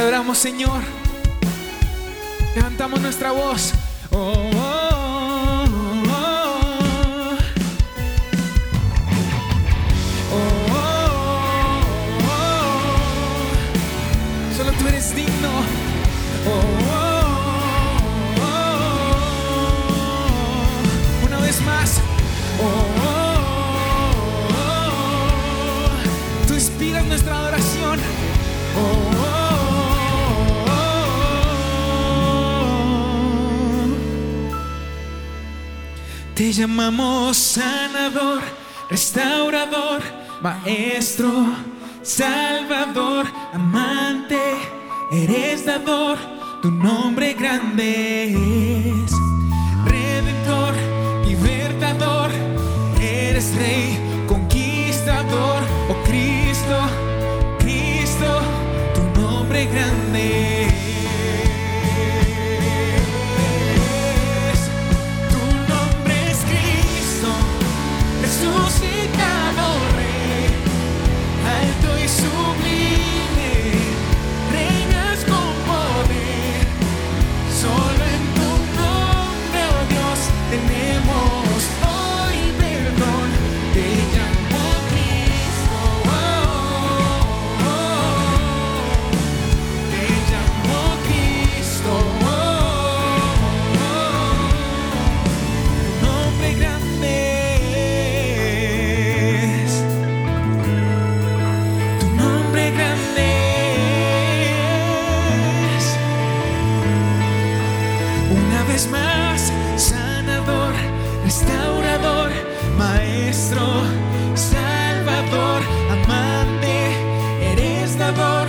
adoramos, Señor. Levantamos nuestra voz. Oh, oh, Te llamamos sanador, restaurador, maestro, salvador, amante, eres dador, tu nombre grande es. Redentor, libertador, eres rey, conquistador, oh Cristo, Cristo, tu nombre grande. nuestro Salvador, amante, eres la voz.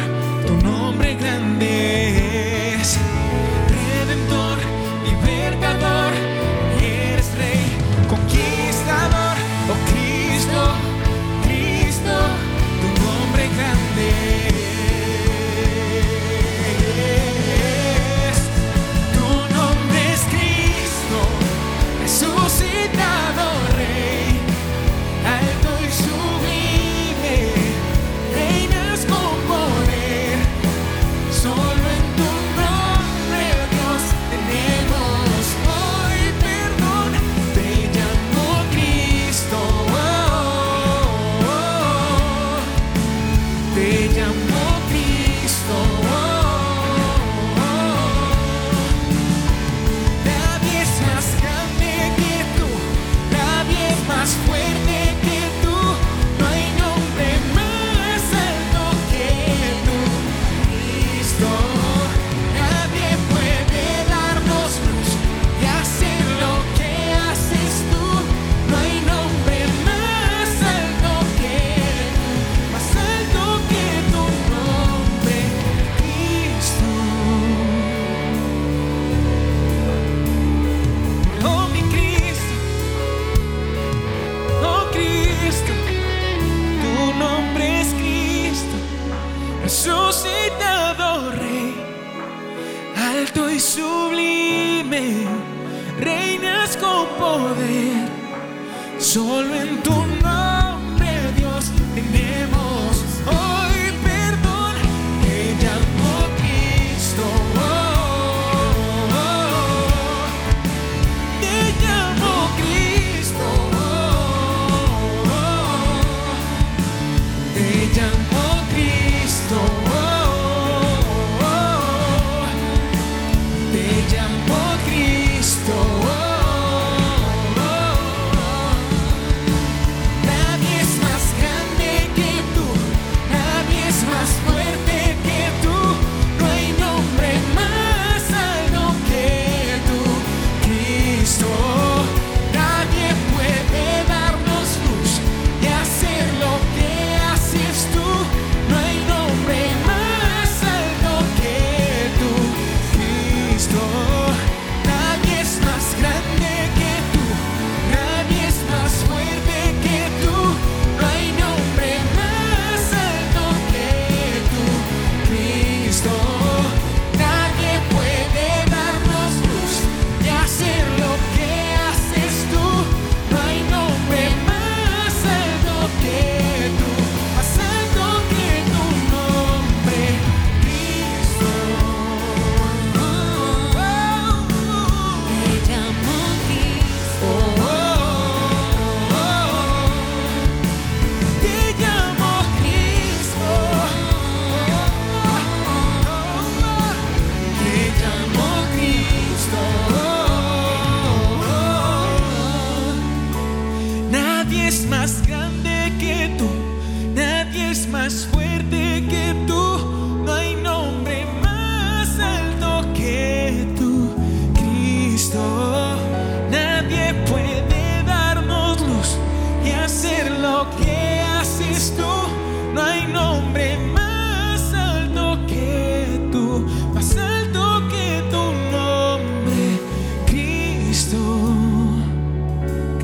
Alto que tu nombre, Cristo,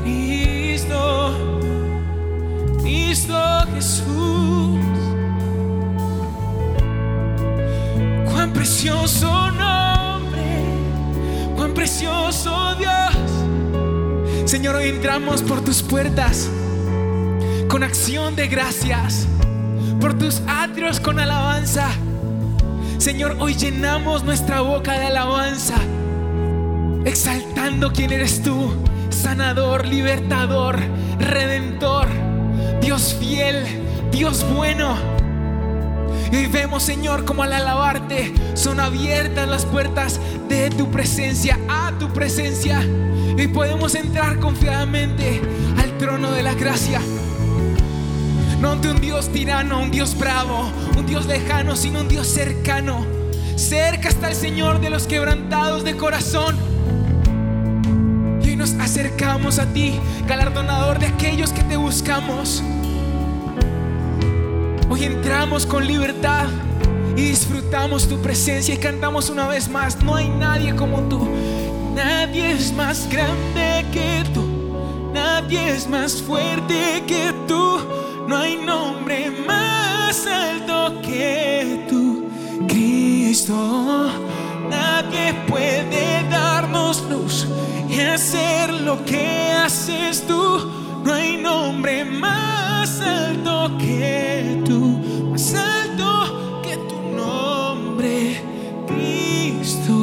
Cristo, Cristo Jesús. Cuán precioso nombre, cuán precioso Dios. Señor, hoy entramos por tus puertas con acción de gracias, por tus atrios con alabanza. Señor, hoy llenamos nuestra boca de alabanza, exaltando quién eres tú, sanador, libertador, redentor, Dios fiel, Dios bueno. Y vemos, Señor, como al alabarte son abiertas las puertas de tu presencia, a tu presencia. Y podemos entrar confiadamente al trono de la gracia. No ante un Dios tirano, un Dios bravo, un Dios lejano, sino un Dios cercano. Cerca está el Señor de los quebrantados de corazón. Y hoy nos acercamos a ti, galardonador de aquellos que te buscamos. Hoy entramos con libertad y disfrutamos tu presencia y cantamos una vez más, no hay nadie como tú. Nadie es más grande que tú, nadie es más fuerte que tú. No hay nombre más alto que tú, Cristo. Nadie puede darnos luz y hacer lo que haces tú. No hay nombre más alto que tú, más alto que tu nombre, Cristo.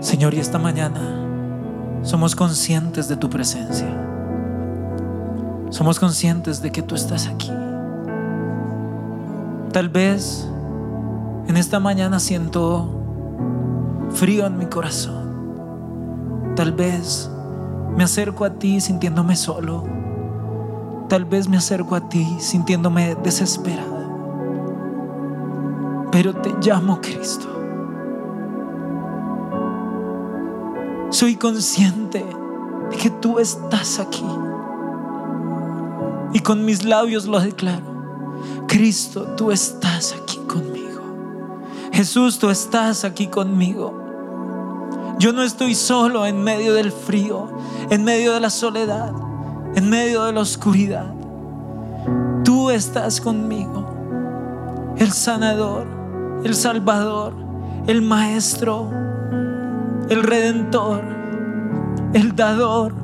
Señor, y esta mañana somos conscientes de tu presencia. Somos conscientes de que tú estás aquí. Tal vez en esta mañana siento frío en mi corazón. Tal vez me acerco a ti sintiéndome solo. Tal vez me acerco a ti sintiéndome desesperado. Pero te llamo Cristo. Soy consciente de que tú estás aquí. Y con mis labios lo declaro. Cristo, tú estás aquí conmigo. Jesús, tú estás aquí conmigo. Yo no estoy solo en medio del frío, en medio de la soledad, en medio de la oscuridad. Tú estás conmigo. El sanador, el salvador, el maestro, el redentor, el dador,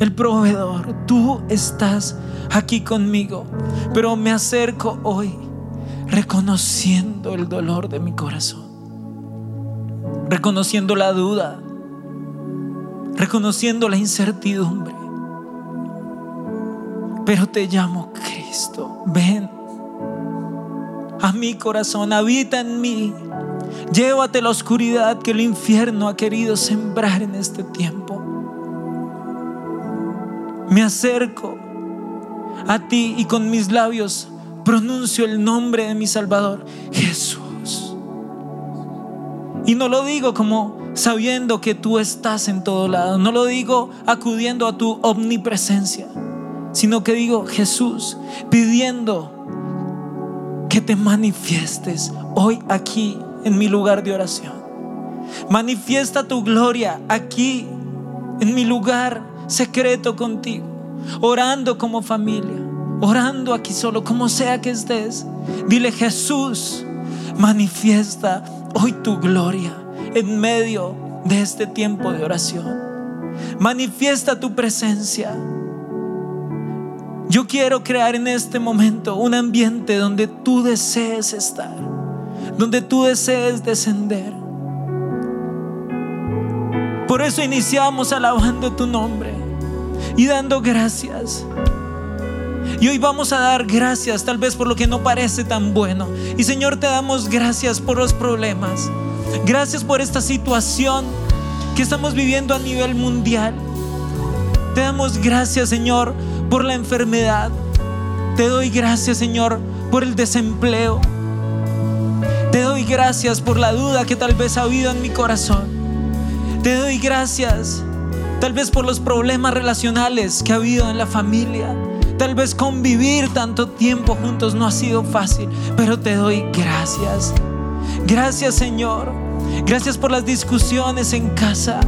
el proveedor. Tú estás aquí conmigo. Pero me acerco hoy reconociendo el dolor de mi corazón, reconociendo la duda, reconociendo la incertidumbre. Pero te llamo Cristo, ven a mi corazón, habita en mí. Llévate la oscuridad que el infierno ha querido sembrar en este tiempo. Me acerco a ti y con mis labios pronuncio el nombre de mi Salvador, Jesús. Y no lo digo como sabiendo que tú estás en todo lado, no lo digo acudiendo a tu omnipresencia, sino que digo Jesús, pidiendo que te manifiestes hoy aquí en mi lugar de oración. Manifiesta tu gloria aquí en mi lugar secreto contigo, orando como familia, orando aquí solo, como sea que estés. Dile Jesús, manifiesta hoy tu gloria en medio de este tiempo de oración. Manifiesta tu presencia. Yo quiero crear en este momento un ambiente donde tú desees estar, donde tú desees descender. Eso iniciamos alabando tu nombre y dando gracias. Y hoy vamos a dar gracias tal vez por lo que no parece tan bueno. Y Señor, te damos gracias por los problemas. Gracias por esta situación que estamos viviendo a nivel mundial. Te damos gracias, Señor, por la enfermedad. Te doy gracias, Señor, por el desempleo. Te doy gracias por la duda que tal vez ha habido en mi corazón. Te doy gracias tal vez por los problemas relacionales que ha habido en la familia. Tal vez convivir tanto tiempo juntos no ha sido fácil, pero te doy gracias. Gracias Señor. Gracias por las discusiones en casa.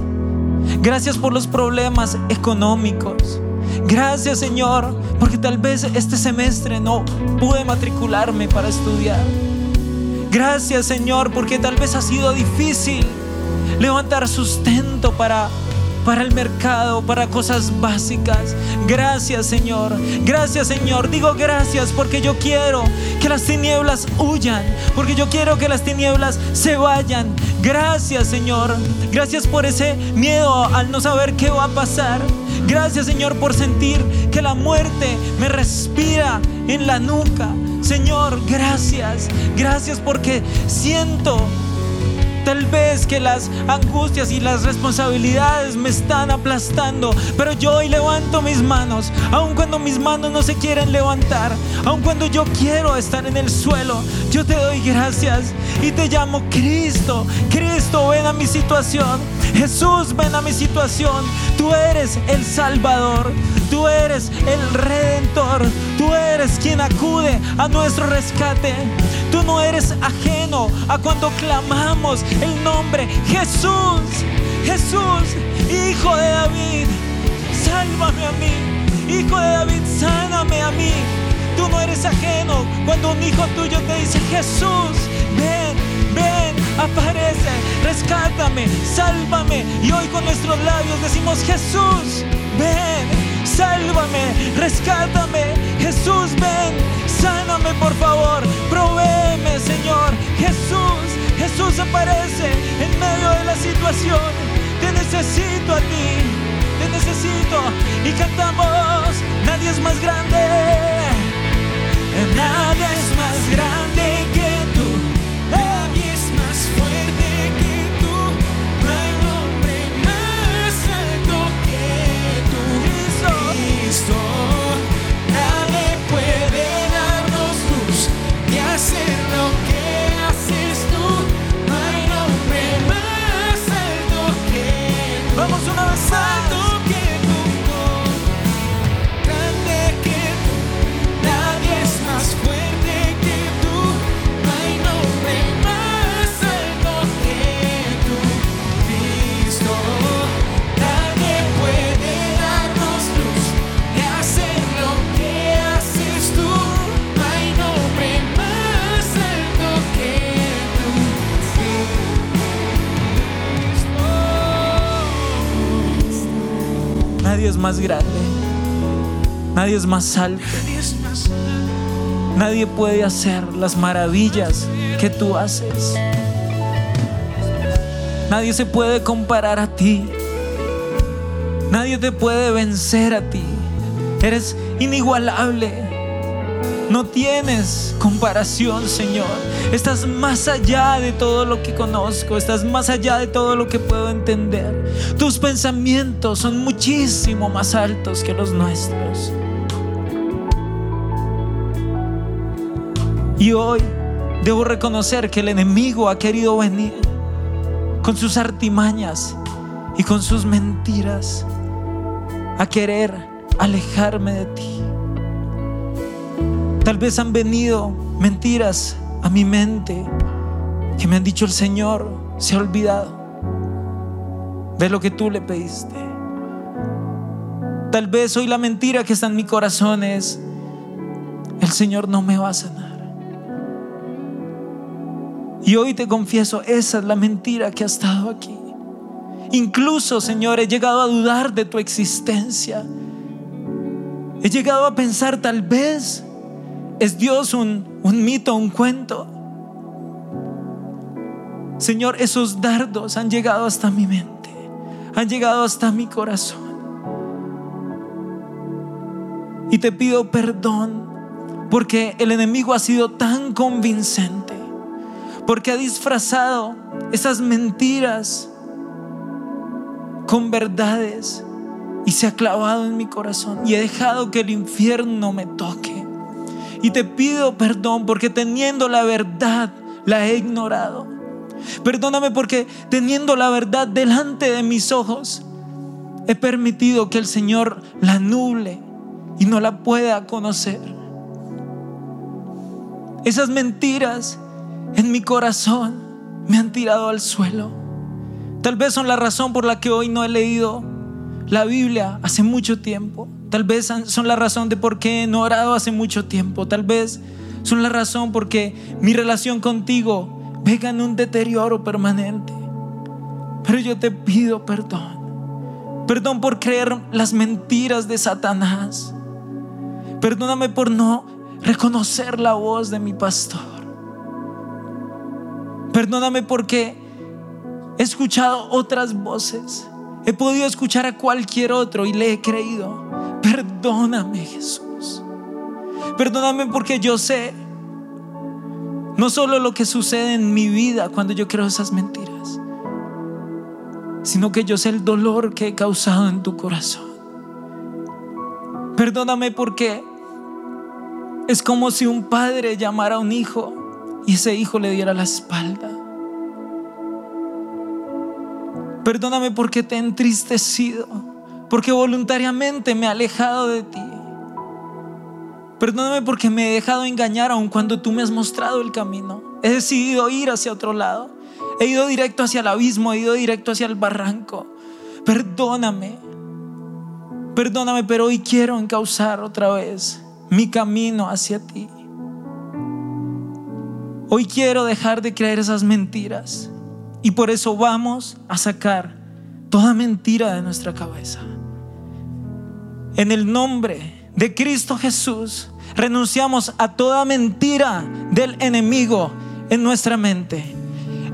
Gracias por los problemas económicos. Gracias Señor, porque tal vez este semestre no pude matricularme para estudiar. Gracias Señor, porque tal vez ha sido difícil levantar sustento para para el mercado, para cosas básicas. Gracias Señor, gracias Señor. Digo gracias porque yo quiero que las tinieblas huyan, porque yo quiero que las tinieblas se vayan. Gracias Señor, gracias por ese miedo al no saber qué va a pasar. Gracias Señor por sentir que la muerte me respira en la nuca. Señor, gracias, gracias porque siento Tal vez que las angustias y las responsabilidades me están aplastando, pero yo hoy levanto mis manos, aun cuando mis manos no se quieren levantar, aun cuando yo quiero estar en el suelo, yo te doy gracias y te llamo Cristo. Cristo, ven a mi situación. Jesús, ven a mi situación. Tú eres el Salvador. Tú eres el Redentor. Tú eres quien acude a nuestro rescate. Tú no eres ajeno a cuando clamamos el nombre Jesús. Jesús, Hijo de David. Sálvame a mí. Hijo de David, sáname a mí. Tú no eres ajeno cuando un hijo tuyo te dice, Jesús, ven, ven, aparece, rescátame, sálvame. Y hoy con nuestros labios decimos, Jesús, ven, sálvame, rescátame. Jesús, ven, sáname por favor, provéeme, Señor. Jesús, Jesús aparece en medio de la situación. Te necesito a ti, te necesito. Y cantamos, nadie es más grande. Nadie es más grande Nadie es más grande. Nadie es más alto. Nadie puede hacer las maravillas que tú haces. Nadie se puede comparar a ti. Nadie te puede vencer a ti. Eres inigualable. No tienes comparación, Señor. Estás más allá de todo lo que conozco. Estás más allá de todo lo que puedo entender. Tus pensamientos son muchísimo más altos que los nuestros. Y hoy debo reconocer que el enemigo ha querido venir con sus artimañas y con sus mentiras a querer alejarme de ti. Tal vez han venido mentiras a mi mente que me han dicho el Señor se ha olvidado de lo que tú le pediste. Tal vez hoy la mentira que está en mi corazón es el Señor no me va a sanar. Y hoy te confieso, esa es la mentira que ha estado aquí. Incluso, Señor, he llegado a dudar de tu existencia. He llegado a pensar, tal vez es Dios un, un mito, un cuento. Señor, esos dardos han llegado hasta mi mente, han llegado hasta mi corazón. Y te pido perdón porque el enemigo ha sido tan convincente porque ha disfrazado esas mentiras con verdades y se ha clavado en mi corazón y he dejado que el infierno me toque. Y te pido perdón porque teniendo la verdad la he ignorado. Perdóname porque teniendo la verdad delante de mis ojos he permitido que el Señor la nuble y no la pueda conocer. Esas mentiras en mi corazón me han tirado al suelo. Tal vez son la razón por la que hoy no he leído la Biblia hace mucho tiempo. Tal vez son la razón de por qué no he orado hace mucho tiempo. Tal vez son la razón por qué mi relación contigo venga en un deterioro permanente. Pero yo te pido perdón. Perdón por creer las mentiras de Satanás. Perdóname por no reconocer la voz de mi pastor. Perdóname porque he escuchado otras voces. He podido escuchar a cualquier otro y le he creído. Perdóname Jesús. Perdóname porque yo sé no solo lo que sucede en mi vida cuando yo creo esas mentiras, sino que yo sé el dolor que he causado en tu corazón. Perdóname porque es como si un padre llamara a un hijo y ese hijo le diera la espalda. Perdóname porque te he entristecido, porque voluntariamente me he alejado de ti. Perdóname porque me he dejado engañar aun cuando tú me has mostrado el camino. He decidido ir hacia otro lado. He ido directo hacia el abismo, he ido directo hacia el barranco. Perdóname. Perdóname, pero hoy quiero encauzar otra vez mi camino hacia ti. Hoy quiero dejar de creer esas mentiras y por eso vamos a sacar toda mentira de nuestra cabeza. En el nombre de Cristo Jesús renunciamos a toda mentira del enemigo en nuestra mente.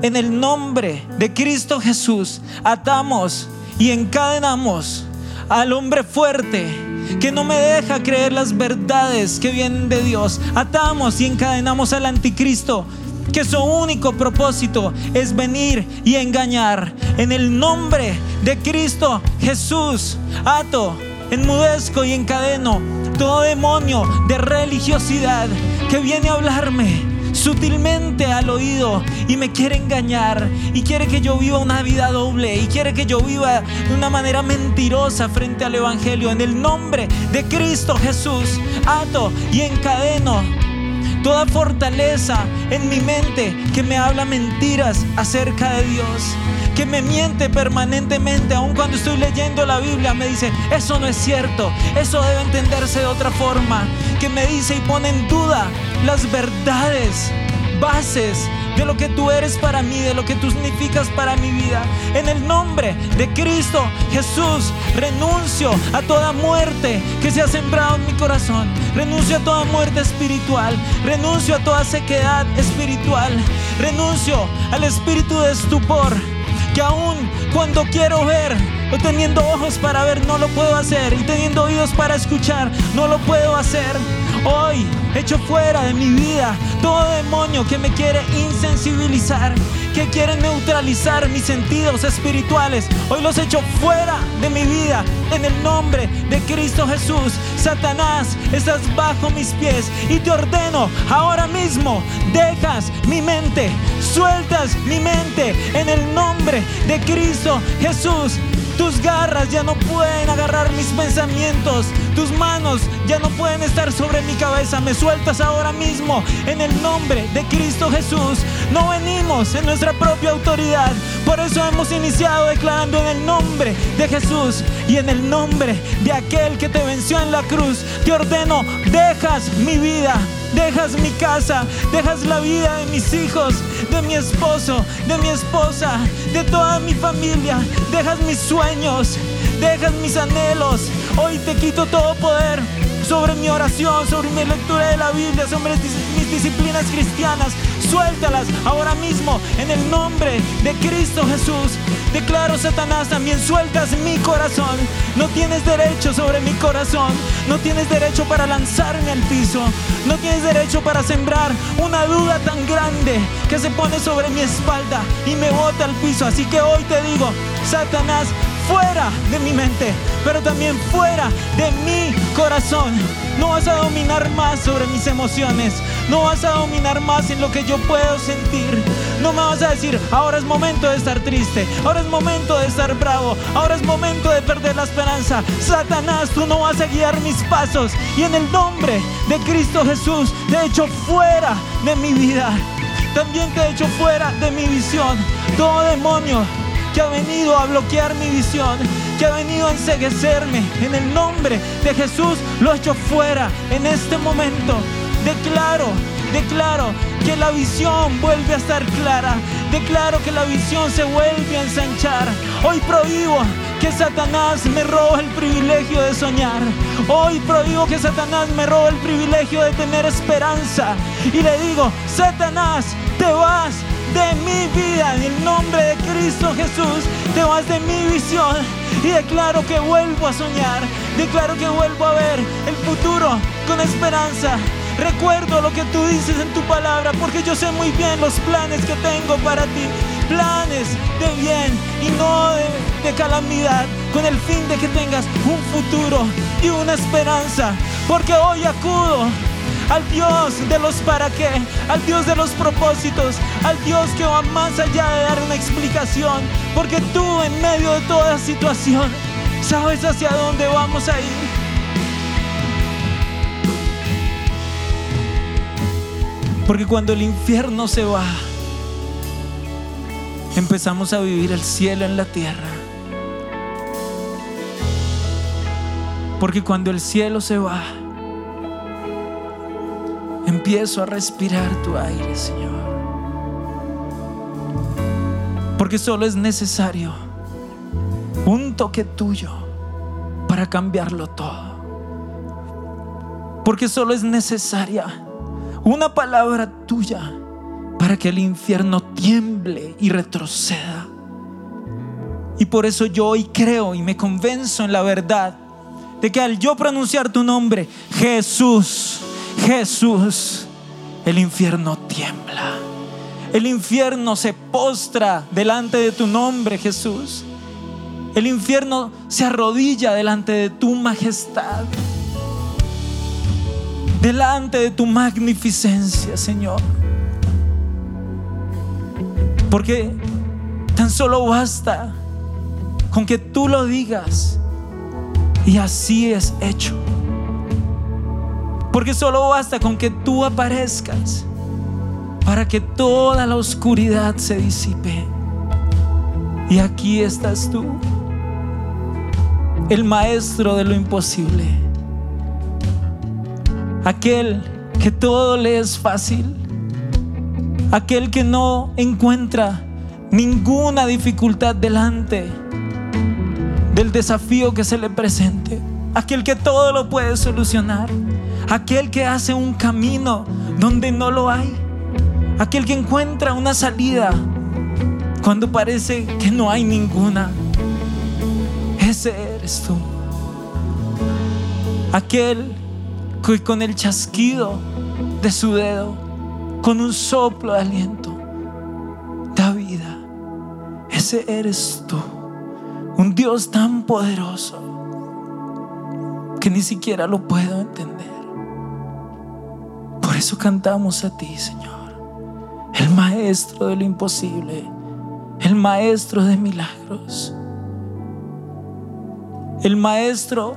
En el nombre de Cristo Jesús atamos y encadenamos al hombre fuerte que no me deja creer las verdades que vienen de Dios. Atamos y encadenamos al anticristo que su único propósito es venir y engañar. En el nombre de Cristo Jesús, ato, enmudezco y encadeno todo demonio de religiosidad que viene a hablarme sutilmente al oído y me quiere engañar y quiere que yo viva una vida doble y quiere que yo viva de una manera mentirosa frente al Evangelio. En el nombre de Cristo Jesús, ato y encadeno toda fortaleza en mi mente que me habla mentiras acerca de Dios, que me miente permanentemente, aun cuando estoy leyendo la Biblia, me dice, eso no es cierto, eso debe entenderse de otra forma, que me dice y pone en duda las verdades, bases de lo que tú eres para mí, de lo que tú significas para mi vida. En el nombre de Cristo Jesús, renuncio a toda muerte que se ha sembrado en mi corazón. Renuncio a toda muerte espiritual. Renuncio a toda sequedad espiritual. Renuncio al espíritu de estupor que aún cuando quiero ver o teniendo ojos para ver no lo puedo hacer y teniendo oídos para escuchar no lo puedo hacer. Hoy echo fuera de mi vida todo demonio que me quiere insensibilizar, que quiere neutralizar mis sentidos espirituales. Hoy los echo fuera de mi vida en el nombre de Cristo Jesús. Satanás, estás bajo mis pies y te ordeno ahora mismo, dejas mi mente, sueltas mi mente en el nombre de Cristo Jesús. Tus garras ya no pueden agarrar mis pensamientos. Tus manos ya no pueden estar sobre mi cabeza. Me sueltas ahora mismo en el nombre de Cristo Jesús. No venimos en nuestra propia autoridad. Por eso hemos iniciado declarando en el nombre de Jesús y en el nombre de aquel que te venció en la cruz. Te ordeno, dejas mi vida dejas mi casa, dejas la vida de mis hijos, de mi esposo, de mi esposa, de toda mi familia, dejas mis sueños, dejas mis anhelos. Hoy te quito todo poder sobre mi oración, sobre mi lectura de la Biblia, sobre mis disciplinas cristianas. Suéltalas ahora mismo en el nombre de Cristo Jesús. Declaro, Satanás, también sueltas mi corazón. No tienes derecho sobre mi corazón. No tienes derecho para lanzarme al piso. No tienes derecho para sembrar una duda tan grande que se pone sobre mi espalda y me bota al piso. Así que hoy te digo, Satanás, fuera de mi mente, pero también fuera de mi corazón. No vas a dominar más sobre mis emociones. No vas a dominar más en lo que yo puedo sentir. No me vas a decir, ahora es momento de estar triste, ahora es momento de estar bravo, ahora es momento de perder la esperanza. Satanás, tú no vas a guiar mis pasos. Y en el nombre de Cristo Jesús, te he hecho fuera de mi vida. También te he hecho fuera de mi visión. Todo demonio que ha venido a bloquear mi visión, que ha venido a enseguecerme, en el nombre de Jesús lo he hecho fuera en este momento. Declaro, declaro que la visión vuelve a estar clara. Declaro que la visión se vuelve a ensanchar. Hoy prohíbo que Satanás me robe el privilegio de soñar. Hoy prohíbo que Satanás me robe el privilegio de tener esperanza. Y le digo, Satanás, te vas vida en el nombre de Cristo Jesús. Te vas de mi visión y declaro que vuelvo a soñar. Declaro que vuelvo a ver el futuro con esperanza. Recuerdo lo que tú dices en tu palabra porque yo sé muy bien los planes que tengo para ti. Planes de bien y no de, de calamidad con el fin de que tengas un futuro y una esperanza. Porque hoy acudo al Dios de los para qué, al Dios de los propósitos, al Dios que va más allá de dar una explicación, porque tú en medio de toda situación sabes hacia dónde vamos a ir. Porque cuando el infierno se va, empezamos a vivir el cielo en la tierra. Porque cuando el cielo se va, empiezo a respirar tu aire, Señor. Porque solo es necesario un toque tuyo para cambiarlo todo. Porque solo es necesaria una palabra tuya para que el infierno tiemble y retroceda. Y por eso yo hoy creo y me convenzo en la verdad de que al yo pronunciar tu nombre, Jesús, Jesús, el infierno tiembla. El infierno se postra delante de tu nombre, Jesús. El infierno se arrodilla delante de tu majestad. Delante de tu magnificencia, Señor. Porque tan solo basta con que tú lo digas y así es hecho. Porque solo basta con que tú aparezcas para que toda la oscuridad se disipe. Y aquí estás tú, el maestro de lo imposible, aquel que todo le es fácil, aquel que no encuentra ninguna dificultad delante del desafío que se le presente, aquel que todo lo puede solucionar, aquel que hace un camino donde no lo hay, aquel que encuentra una salida cuando parece que no hay ninguna. Ese eres tú. Aquel que con el chasquido de su dedo, con un soplo de aliento, da vida. Ese eres tú. Un Dios tan poderoso que ni siquiera lo puedo entender. Por eso cantamos a ti, Señor, el maestro de lo imposible, el maestro de milagros, el maestro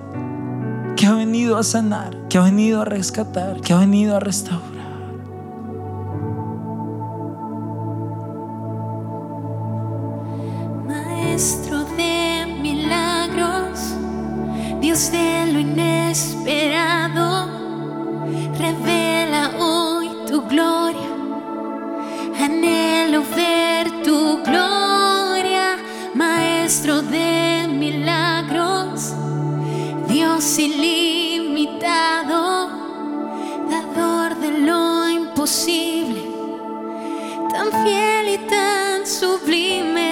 que ha venido a sanar, que ha venido a rescatar, que ha venido a restaurar. Maestro de milagros, Dios de lo inesperado, Dios ilimitado, dador de lo imposible, tan fiel y tan sublime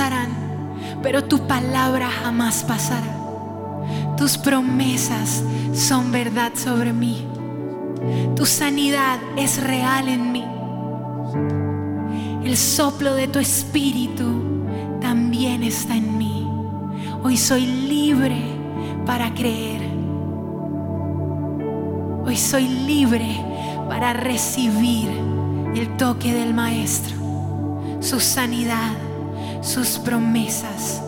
pasarán, pero tu palabra jamás pasará. Tus promesas son verdad sobre mí. Tu sanidad es real en mí. El soplo de tu espíritu también está en mí. Hoy soy libre para creer. Hoy soy libre para recibir el toque del Maestro, su sanidad, sus promesas,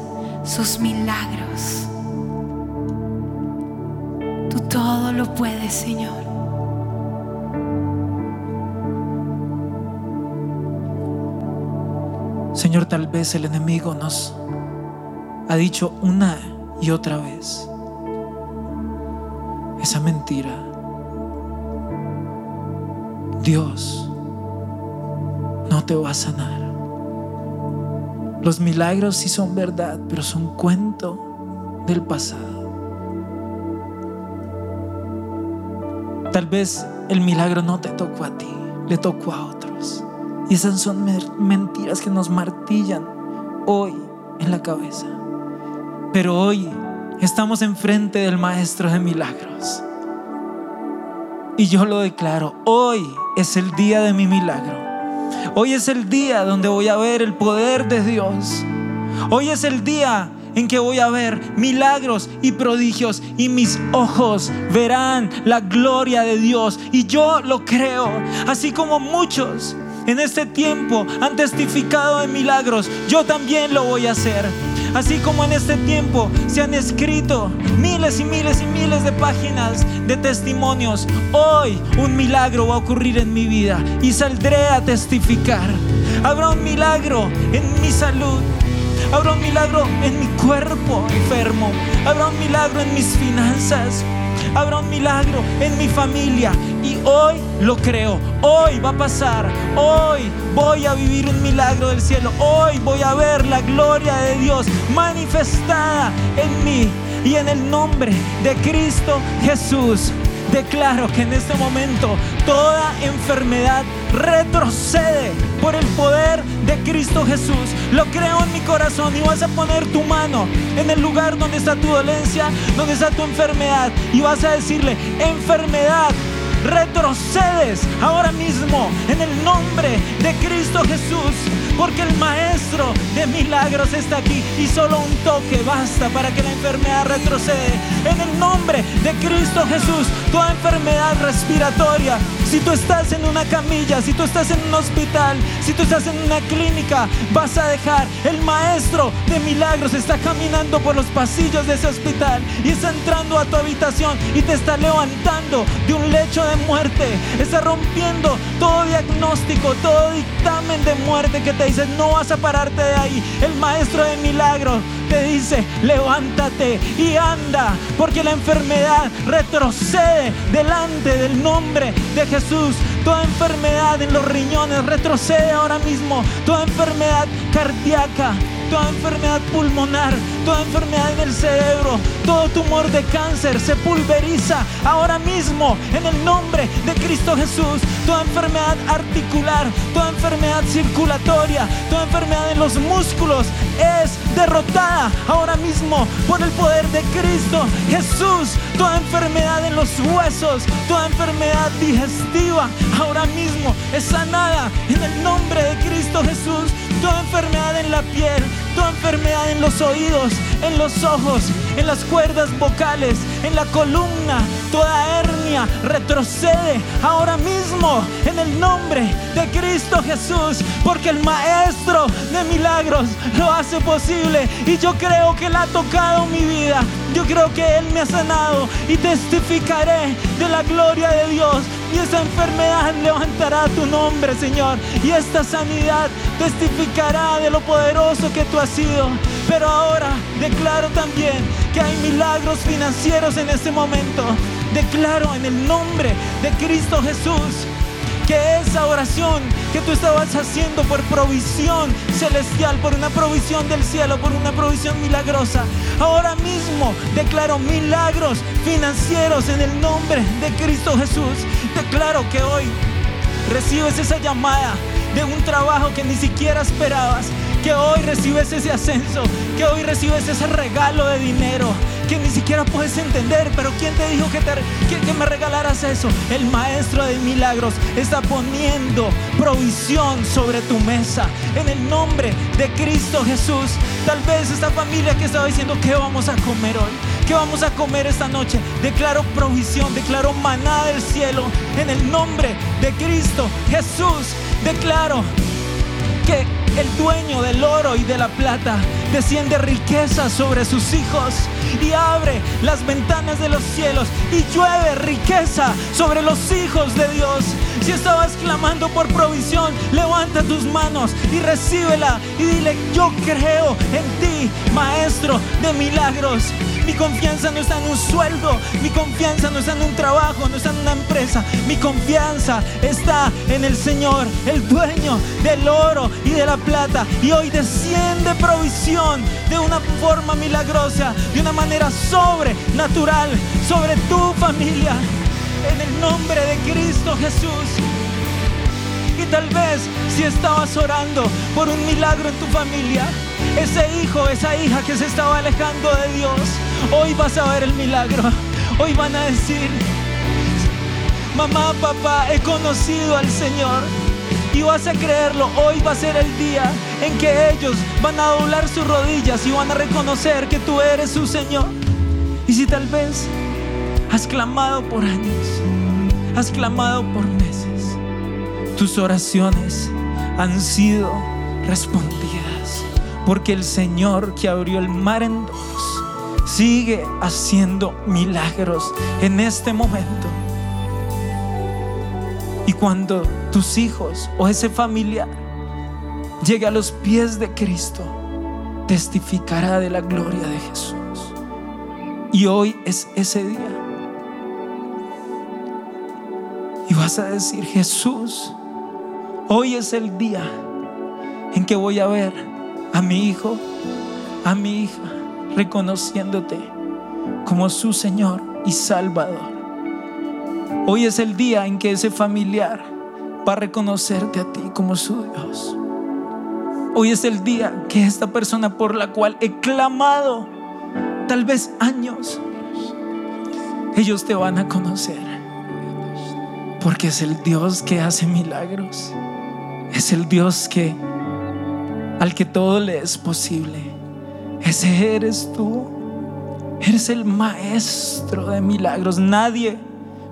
sus milagros. Tú todo lo puedes, Señor. Señor, tal vez el enemigo nos ha dicho una y otra vez esa mentira. Dios no te va a sanar. Los milagros sí son verdad, pero son cuento del pasado. Tal vez el milagro no te tocó a ti, le tocó a otros. Y esas son mentiras que nos martillan hoy en la cabeza. Pero hoy estamos enfrente del Maestro de Milagros. Y yo lo declaro, hoy es el día de mi milagro. Hoy es el día donde voy a ver el poder de Dios. Hoy es el día en que voy a ver milagros y prodigios y mis ojos verán la gloria de Dios. Y yo lo creo, así como muchos en este tiempo han testificado de milagros, yo también lo voy a hacer. Así como en este tiempo se han escrito miles y miles y miles de páginas de testimonios, hoy un milagro va a ocurrir en mi vida y saldré a testificar. Habrá un milagro en mi salud. Habrá un milagro en mi cuerpo enfermo. Habrá un milagro en mis finanzas. Habrá un milagro en mi familia. Y hoy lo creo. Hoy va a pasar. Hoy voy a vivir un milagro del cielo. Hoy voy a ver la gloria de Dios manifestada en mí. Y en el nombre de Cristo Jesús. Declaro que en este momento toda enfermedad retrocede por el poder de Cristo Jesús. Lo creo en mi corazón y vas a poner tu mano en el lugar donde está tu dolencia, donde está tu enfermedad y vas a decirle, enfermedad, retrocedes ahora mismo en el nombre de Cristo Jesús, porque el Maestro de milagros está aquí y solo un toque basta para que la enfermedad retrocede. En el nombre de Cristo Jesús, toda enfermedad respiratoria, si tú estás en una camilla, si tú estás en un hospital, si tú estás en una clínica, vas a dejar. El maestro de milagros está caminando por los pasillos de ese hospital y está entrando a tu habitación y te está levantando de un lecho de muerte. Está rompiendo todo diagnóstico, todo dictamen de muerte que te dice no vas a pararte de ahí. El maestro de milagros te dice levántate y anda porque la enfermedad retrocede delante del nombre de Jesús. Toda enfermedad en los riñones retrocede ahora mismo. Toda enfermedad cardíaca, toda enfermedad pulmonar, toda enfermedad en el cerebro, todo tumor de cáncer se pulveriza ahora mismo en el nombre de Cristo Jesús. Toda enfermedad articular, toda enfermedad circulatoria, toda enfermedad en los músculos es derrotada ahora mismo por el poder de Cristo Jesús. Toda enfermedad en los huesos, toda enfermedad digestiva ahora mismo es sanada en el nombre de Cristo Jesús. Toda enfermedad en la piel, toda enfermedad en los oídos, en los ojos, en las cuerdas vocales, en la columna, toda hernia retrocede ahora mismo en el nombre de Cristo Jesús, porque el Maestro de milagros lo hace posible y yo creo que Él ha tocado mi vida, yo creo que Él me ha sanado y testificaré de la gloria de Dios y esa enfermedad levantará tu nombre, Señor. Y esta sanidad testificará de lo poderoso que tú has sido. Pero ahora declaro también que hay milagros financieros en este momento. Declaro en el nombre de Cristo Jesús que esa oración que tú estabas haciendo por provisión celestial, por una provisión del cielo, por una provisión milagrosa, ahora mismo declaro milagros financieros en el nombre de Cristo Jesús. Declaro que hoy recibes esa llamada de un trabajo que ni siquiera esperabas, que hoy recibes ese ascenso, que hoy recibes ese regalo de dinero, que ni siquiera puedes entender, pero ¿quién te dijo que, que, me regalaras eso? El maestro de milagros está poniendo provisión sobre tu mesa en el nombre de Cristo Jesús. Tal vez esta familia que estaba diciendo, ¿qué vamos a comer hoy? ¿Qué vamos a comer esta noche? Declaro provisión, declaro maná del cielo en el nombre de Cristo Jesús. Declaro que el dueño del oro y de la plata desciende riqueza sobre sus hijos y abre las ventanas de los cielos y llueve riqueza sobre los hijos de Dios. Si estabas clamando por provisión, levanta tus manos y recíbela y dile, yo creo en ti, maestro de milagros. Mi confianza no está en un sueldo, mi confianza no está en un trabajo, no está en una empresa. Mi confianza está en el Señor, el dueño del oro y de la plata. Y hoy desciende provisión de una forma milagrosa, de una manera sobrenatural sobre tu familia. En el nombre de Cristo Jesús. Y tal vez si estabas orando por un milagro en tu familia, ese hijo, esa hija que se estaba alejando de Dios, hoy vas a ver el milagro. Hoy van a decir, mamá, papá, he conocido al Señor. Y vas a creerlo, hoy va a ser el día en que ellos van a doblar sus rodillas y van a reconocer que tú eres su Señor. Y si tal vez has clamado por años, has clamado por meses, tus oraciones han sido respondidas Porque el Señor que abrió el mar en dos sigue haciendo milagros en este momento. Y cuando tus hijos o ese familiar llegue a los pies de Cristo, testificará de la gloria de Jesús. Y hoy es ese día. Y vas a decir, Jesús, hoy es el día en que voy a ver a mi hijo, a mi hija, reconociéndote como su Señor y Salvador. Hoy es el día en que ese familiar va a reconocerte a ti como su Dios. Hoy es el día que esta persona por la cual he clamado, tal vez años, ellos te van a conocer. Porque es el Dios que hace milagros. Es el Dios que al que todo le es posible. Ese eres tú. Eres el maestro de milagros. Nadie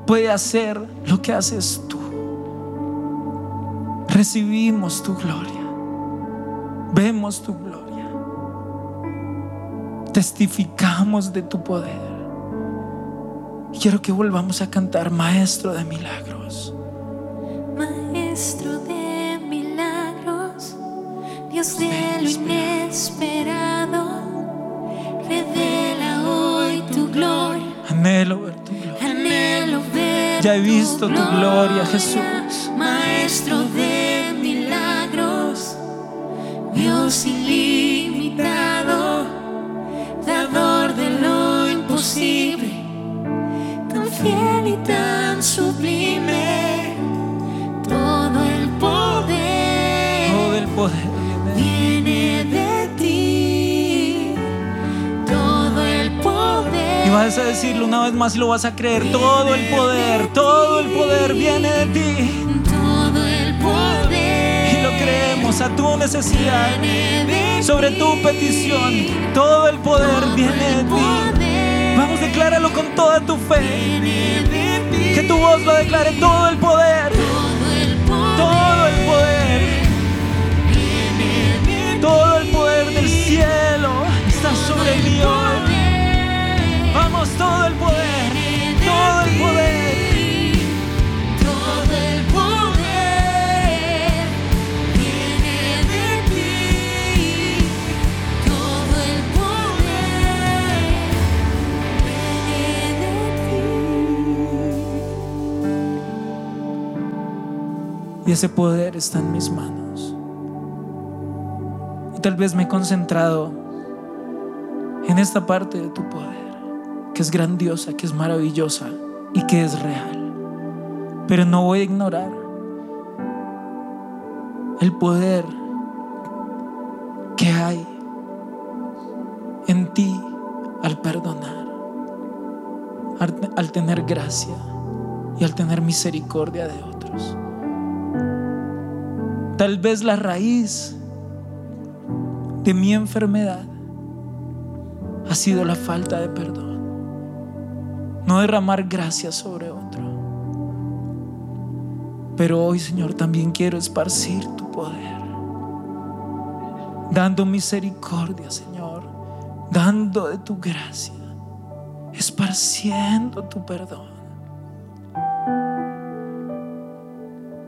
puede hacer lo que haces tú. Recibimos tu gloria. Vemos tu gloria. Testificamos de tu poder. Quiero que volvamos a cantar Maestro de Milagros. Maestro de Dios de lo inesperado, revela hoy tu gloria. Anhelo ver tu gloria. Anhelo ver Ya he visto tu gloria, Jesús. Maestro de milagros, Dios ilimitado, dador de lo imposible, tan fiel y tan sublime, Y vas a decirlo una vez más y lo vas a creer. Todo el poder, todo el poder viene de ti. Todo el poder Y lo creemos a tu necesidad, sobre tu petición. Todo el poder viene de ti. Vamos, decláralo con toda tu fe. Que tu voz lo declare. Todo el poder, Todo el poder todo el poder, todo el del cielo está sobre mí hoy. Y ese poder está en mis manos. Y tal vez me he concentrado en esta parte de tu poder, que es grandiosa, que es maravillosa y que es real. Pero no voy a ignorar el poder que hay en ti al perdonar, al, tener gracia y al tener misericordia de otros. Tal vez la raíz de mi enfermedad ha sido la falta de perdón. No derramar gracia sobre otro. Pero hoy, Señor, también quiero esparcir tu poder. Dando misericordia, Señor. Dando de tu gracia. Esparciendo tu perdón.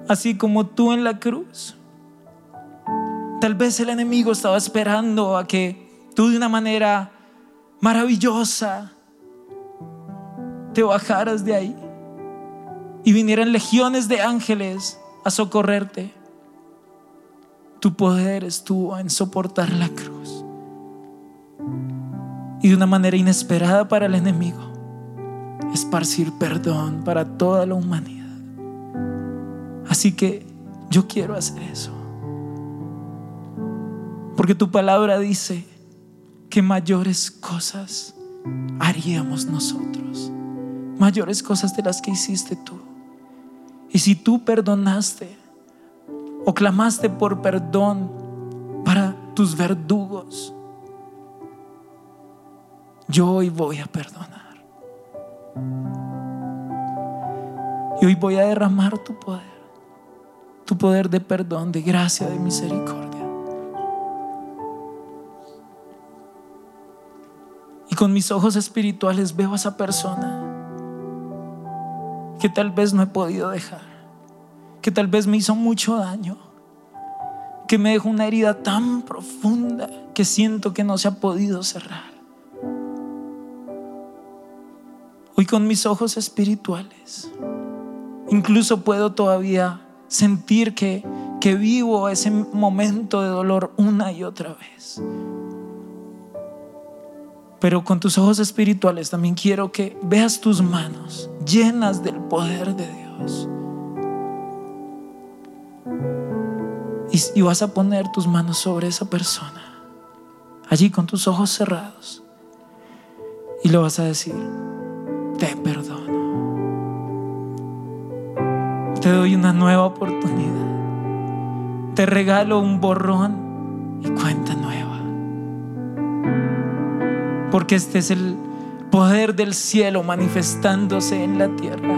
Así como tú en la cruz. Tal vez el enemigo estaba esperando a que tú de una manera maravillosa te bajaras de ahí y vinieran legiones de ángeles a socorrerte. Tu poder estuvo en soportar la cruz y de una manera inesperada para el enemigo esparcir perdón para toda la humanidad. Así que yo quiero hacer eso. Porque tu palabra dice que mayores cosas haríamos nosotros. Mayores cosas de las que hiciste tú. Y si tú perdonaste o clamaste por perdón para tus verdugos, yo hoy voy a perdonar. Y hoy voy a derramar tu poder, tu poder de perdón, de gracia, de misericordia. Con mis ojos espirituales veo a esa persona que tal vez no he podido dejar, que tal vez me hizo mucho daño, que me dejó una herida tan profunda que siento que no se ha podido cerrar. Hoy con mis ojos espirituales, incluso puedo todavía sentir que, que vivo ese momento de dolor una y otra vez. Pero con tus ojos espirituales también quiero que veas tus manos llenas del poder de Dios. Y, vas a poner tus manos sobre esa persona, allí con tus ojos cerrados. Y lo vas a decir, te perdono. Te doy una nueva oportunidad. Te regalo un borrón y cuenta Porque este es el poder del cielo manifestándose en la tierra.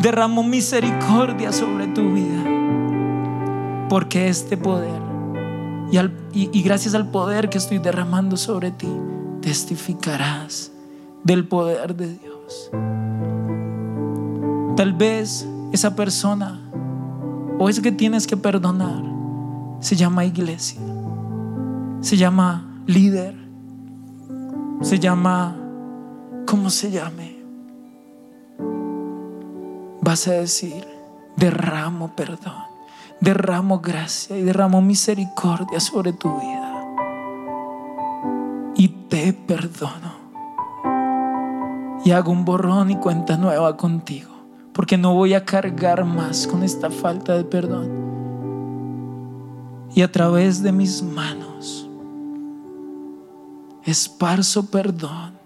Derramo misericordia sobre tu vida. Porque este poder, y, y, gracias al poder que estoy derramando sobre ti, testificarás del poder de Dios. Tal vez esa persona o ese que tienes que perdonar se llama iglesia, se llama líder, se llama, ¿cómo se llame? Vas a decir, derramo perdón, derramo gracia y derramo misericordia sobre tu vida. Y te perdono. Y hago un borrón y cuenta nueva contigo porque no voy a cargar más con esta falta de perdón. Y a través de mis manos esparzo perdón,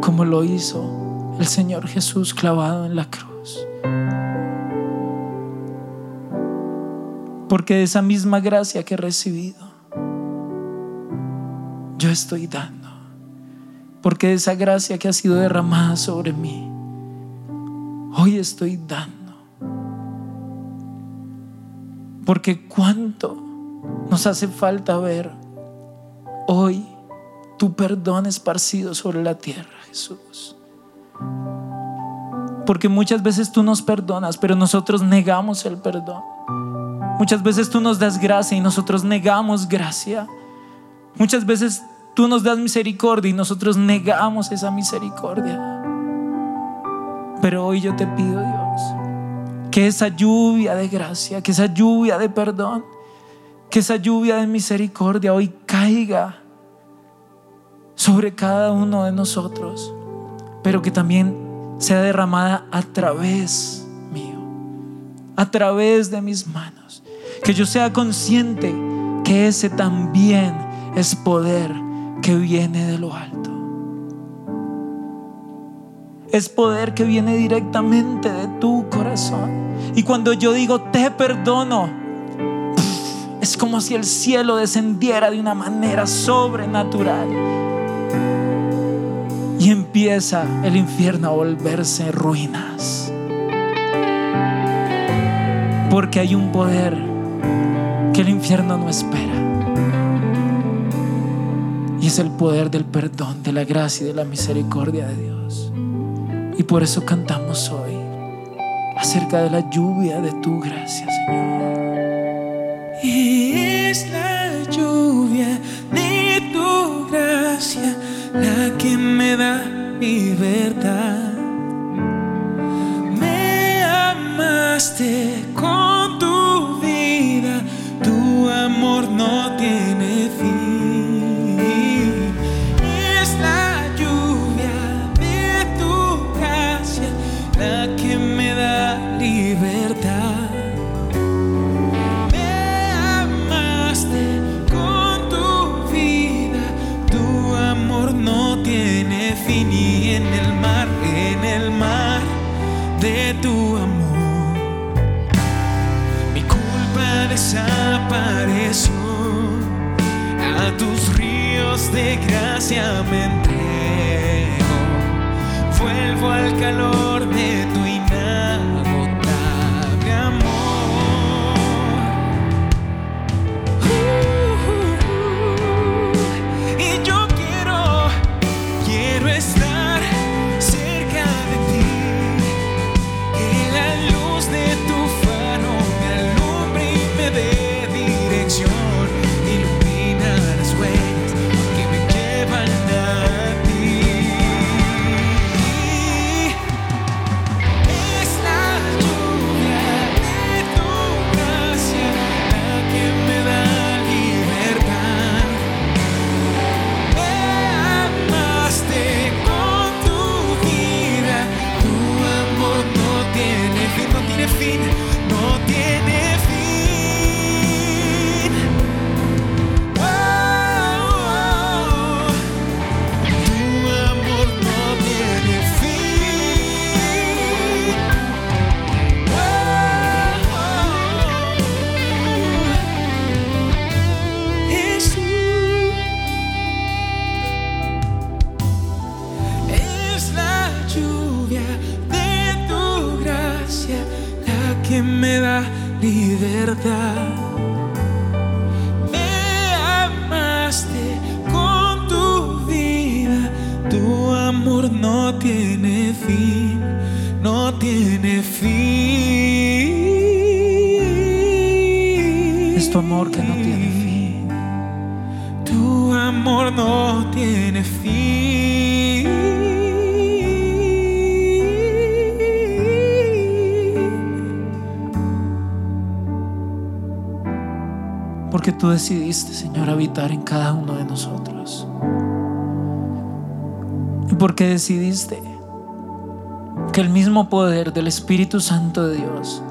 como lo hizo el Señor Jesús clavado en la cruz. Porque de esa misma gracia que he recibido, yo estoy dando. Porque de esa gracia que ha sido derramada sobre mí, hoy estoy dando. Porque cuánto nos hace falta ver hoy tu perdón esparcido sobre la tierra, Jesús. Porque muchas veces tú nos perdonas, pero nosotros negamos el perdón. Muchas veces tú nos das gracia y nosotros negamos gracia. Muchas veces tú nos das misericordia y nosotros negamos esa misericordia. Pero hoy yo te pido, Dios, que esa lluvia de gracia, que esa lluvia de perdón, que esa lluvia de misericordia hoy caiga sobre cada uno de nosotros, pero que también sea derramada a través mío, a través de mis manos. Que yo sea consciente que ese también es poder que viene de lo alto es poder que viene directamente de tu corazón. Y cuando yo digo te perdono, es como si el cielo descendiera de una manera sobrenatural. Y empieza el infierno a volverse ruinas. Porque hay un poder que el infierno no espera. Y es el poder del perdón, de la gracia y de la misericordia de Dios. Y por eso cantamos hoy acerca de la lluvia de tu gracia, Señor. Es la lluvia de tu gracia la que me da libertad. Me amaste en el mar, en el mar de tu amor, mi culpa desapareció, a tus ríos de gracia me entrego, vuelvo al calor de tu amor que no tiene fin. Tu amor no tiene fin. Porque tú decidiste, Señor, habitar en cada uno de nosotros. Y porque decidiste que el mismo poder del Espíritu Santo de Dios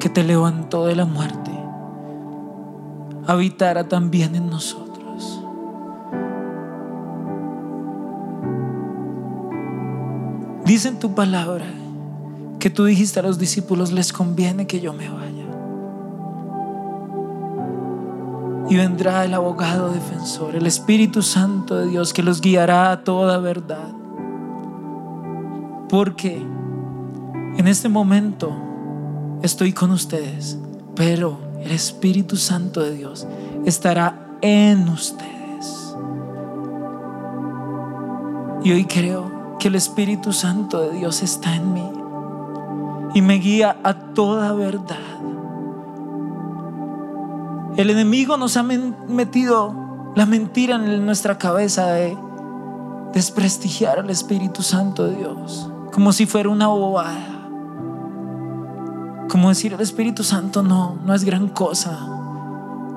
que te levantó de la muerte habitara también en nosotros. Dice en tu palabra que tú dijiste a los discípulos, les conviene que yo me vaya. Y vendrá el abogado defensor, el Espíritu Santo de Dios que los guiará a toda verdad. Porque en este momento estoy con ustedes, pero el Espíritu Santo de Dios estará en ustedes. Y hoy creo que el Espíritu Santo de Dios está en mí y me guía a toda verdad. El enemigo nos ha metido la mentira en nuestra cabeza de desprestigiar al Espíritu Santo de Dios, como si fuera una bobada. Como decir el Espíritu Santo no, no es gran cosa,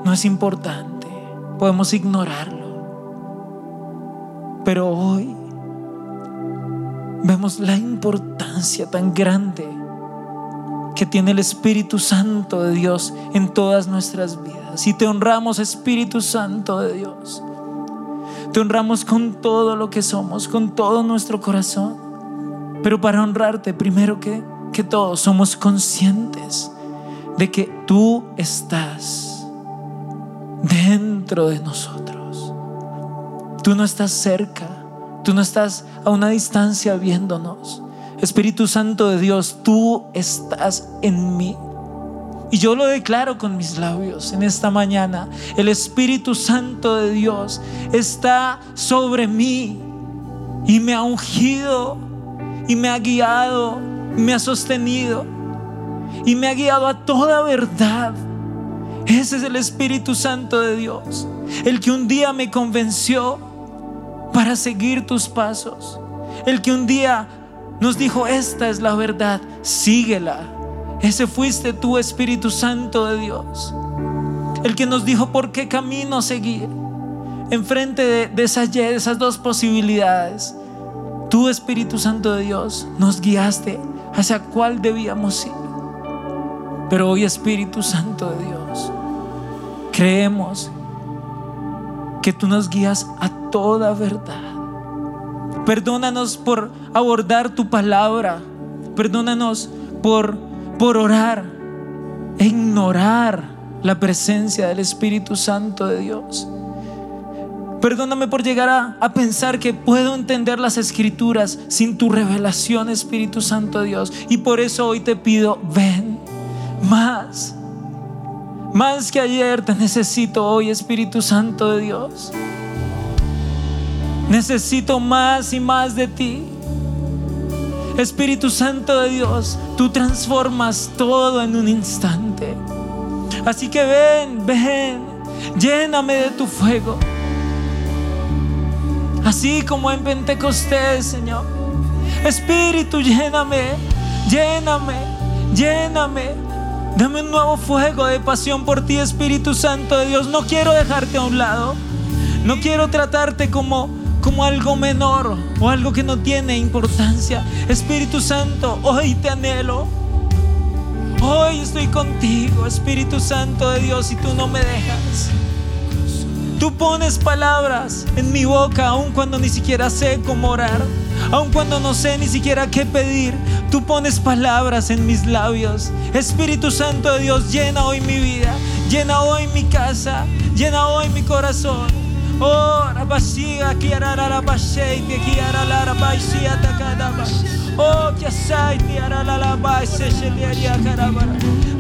no es importante, podemos ignorarlo. Pero hoy vemos la importancia tan grande que tiene el Espíritu Santo de Dios en todas nuestras vidas. Y te honramos, Espíritu Santo de Dios. Te honramos con todo lo que somos, con todo nuestro corazón. Pero para honrarte, primero que, que todo, somos conscientes de que tú estás dentro de nosotros. Tú no estás cerca, tú no estás a una distancia viéndonos. Espíritu Santo de Dios, tú estás en mí. Y yo lo declaro con mis labios en esta mañana. El Espíritu Santo de Dios está sobre mí y me ha ungido y me ha guiado, me ha sostenido y me ha guiado a toda verdad. Ese es el Espíritu Santo de Dios, el que un día me convenció para seguir tus pasos, el que un día nos dijo, esta es la verdad, síguela. Ese fuiste tú, Espíritu Santo de Dios. El que nos dijo por qué camino seguir. Enfrente de, de esas, de esas dos posibilidades. Tú, Espíritu Santo de Dios, nos guiaste hacia cuál debíamos ir. Pero hoy, Espíritu Santo de Dios, creemos que tú nos guías a toda verdad. Perdónanos por abordar tu palabra. Perdónanos por, por orar e ignorar la presencia del Espíritu Santo de Dios. Perdóname por llegar a, pensar que puedo entender las escrituras sin tu revelación, Espíritu Santo de Dios. Y por eso hoy te pido, ven más. Más que ayer te necesito hoy, Espíritu Santo de Dios. Necesito más y más de ti. Espíritu Santo de Dios, tú transformas todo en un instante. Así que ven, ven, lléname de tu fuego. Así como en Pentecostés, Señor. Espíritu, lléname, lléname, lléname. Dame un nuevo fuego de pasión por ti, Espíritu Santo de Dios. No quiero dejarte a un lado. No quiero tratarte como, como algo menor o algo que no tiene importancia. Espíritu Santo, hoy te anhelo. Hoy estoy contigo, Espíritu Santo de Dios, y tú no me dejas. Tú pones palabras en mi boca, aun cuando ni siquiera sé cómo orar, aun cuando no sé ni siquiera qué pedir. Tú pones palabras en mis labios. Espíritu Santo de Dios, llena hoy mi vida, llena hoy mi casa, llena hoy mi corazón. Oh, rabashia, kiara la rabashei, te kiara la rabashia, takadaba. Oh.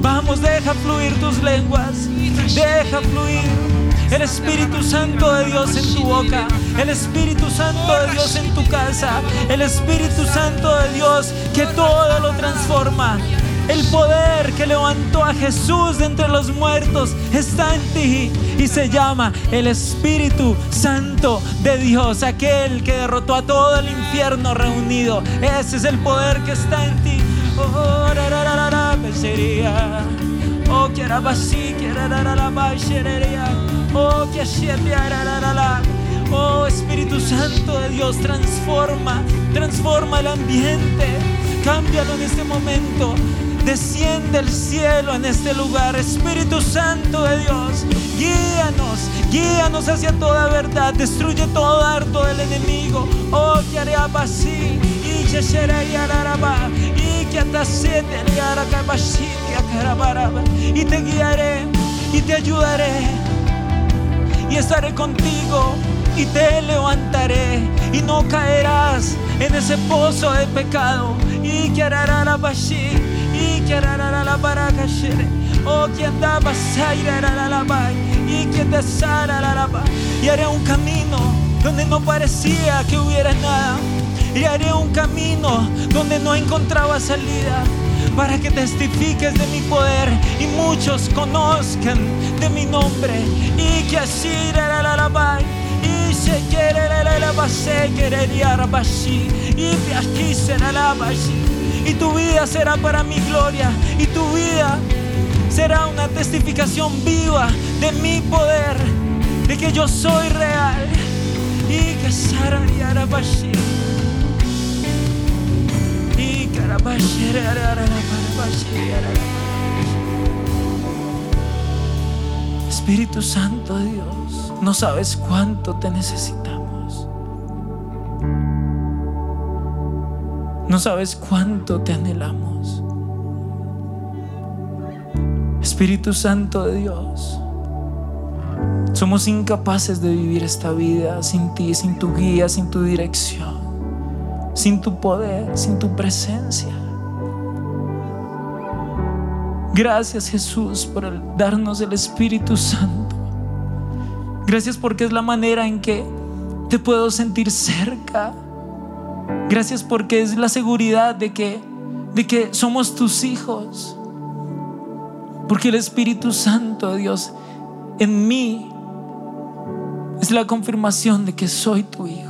Vamos, deja fluir tus lenguas. Deja fluir el Espíritu Santo de Dios en tu boca, el Espíritu Santo de Dios en tu casa, el Espíritu Santo de Dios que todo lo transforma. El poder que levantó a Jesús de entre los muertos está en ti y se llama el Espíritu Santo de Dios, aquel que derrotó a todo el infierno reunido. Ese es el poder que está en ti. Oh, ra. Oh, que era que era la. Oh, que. Oh, Espíritu Santo de Dios, transforma, transforma el ambiente. Cámbialo en este momento. Desciende el cielo en este lugar. Espíritu Santo de Dios, guíanos, guíanos hacia toda verdad. Destruye todo dardo del enemigo. Oh, que haré así. Y. Y te guiaré y te ayudaré y estaré contigo y te levantaré y no caerás en ese pozo de pecado. Y que la bashi y que la baraka shere oh que andaba saira la bai y que te sara la y haré un camino donde no parecía que hubiera nada. Y haré un camino donde no encontraba salida para que testifiques de mi poder y muchos conozcan de mi nombre. Y que así la la la y se quiere la la la y te aquí será la y tu vida será para mi gloria. Y tu vida será una testificación viva de mi poder. De que yo soy real. Y que sararía rabashi Espíritu Santo de Dios, no sabes cuánto te necesitamos. No sabes cuánto te anhelamos. Espíritu Santo de Dios, somos incapaces de vivir esta vida sin ti, sin tu guía, sin tu dirección, sin tu poder, sin tu presencia. Gracias Jesús por darnos el Espíritu Santo. Gracias porque es la manera en que te puedo sentir cerca. Gracias porque es la seguridad de que, de que somos tus hijos. Porque el Espíritu Santo Dios en mí es la confirmación de que soy tu hijo.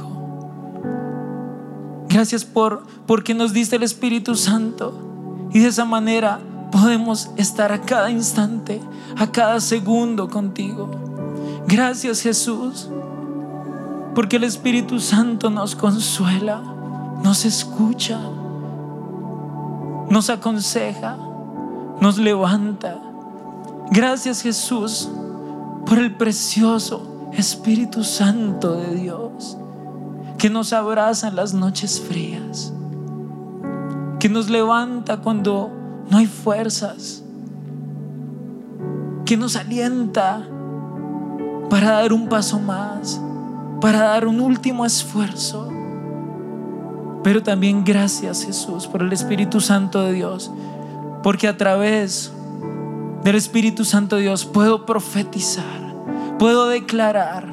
Gracias por porque nos diste el Espíritu Santo y de esa manera podemos estar a cada instante, a cada segundo contigo. Gracias Jesús, porque el Espíritu Santo nos consuela, nos escucha, nos aconseja, nos levanta. Gracias Jesús por el precioso Espíritu Santo de Dios que nos abraza en las noches frías, que nos levanta cuando no hay fuerzas, que nos alienta para dar un paso más, para dar un último esfuerzo. Pero también gracias Jesús por el Espíritu Santo de Dios, porque a través del Espíritu Santo de Dios puedo profetizar, puedo declarar,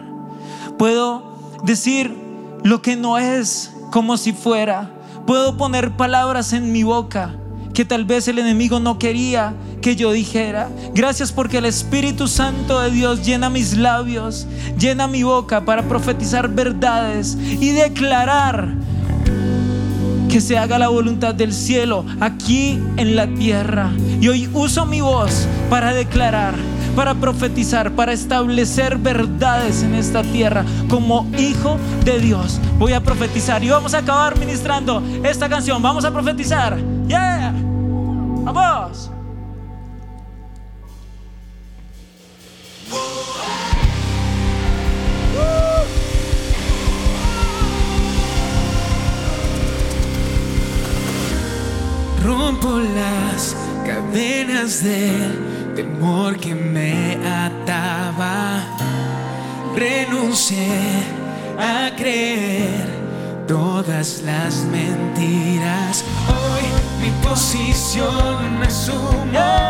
puedo decir lo que no es como si fuera, puedo poner palabras en mi boca que tal vez el enemigo no quería que yo dijera. Gracias porque el Espíritu Santo de Dios llena mis labios, llena mi boca para profetizar verdades y declarar que se haga la voluntad del cielo aquí en la tierra. Y hoy uso mi voz para declarar, para profetizar, para establecer verdades en esta tierra como hijo de Dios. Voy a profetizar y vamos a acabar ministrando esta canción. Vamos a profetizar. Yeah. Vamos. Rompo las cadenas del temor que me ataba, renuncié a creer todas las mentiras. Hoy mi posición me asumo.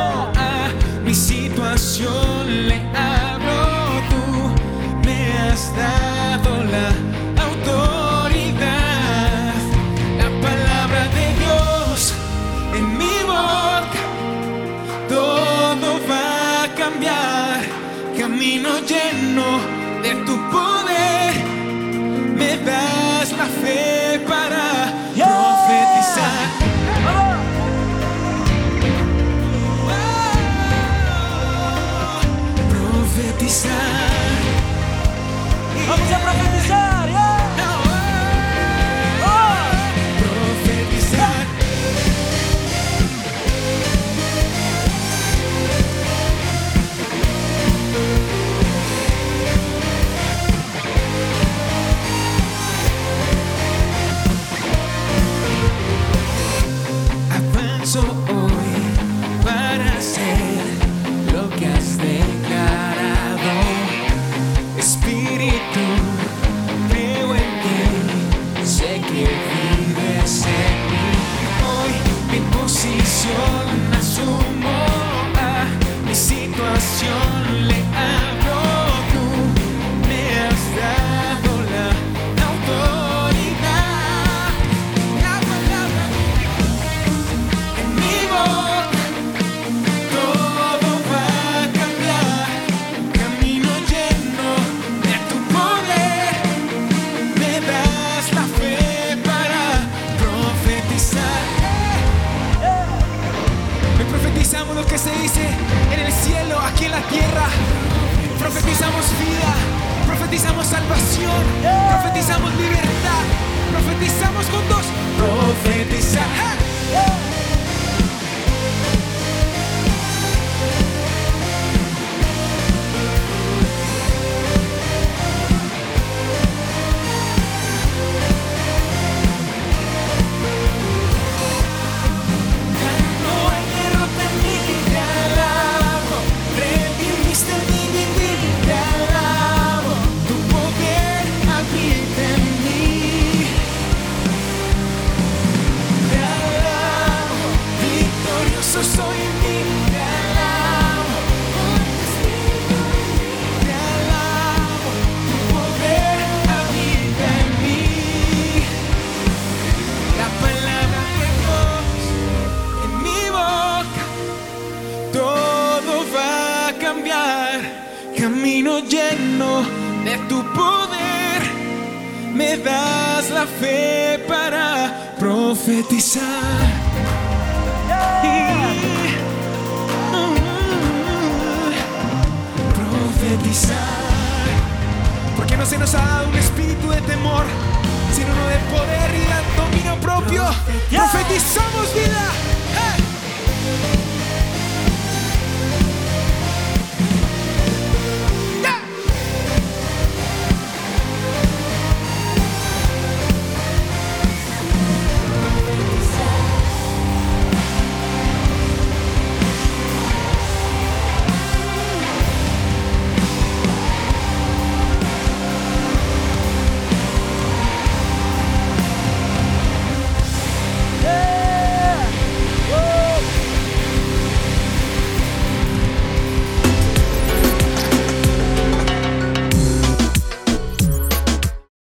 profetizamos libertad, profetizamos con dos, profetizamos.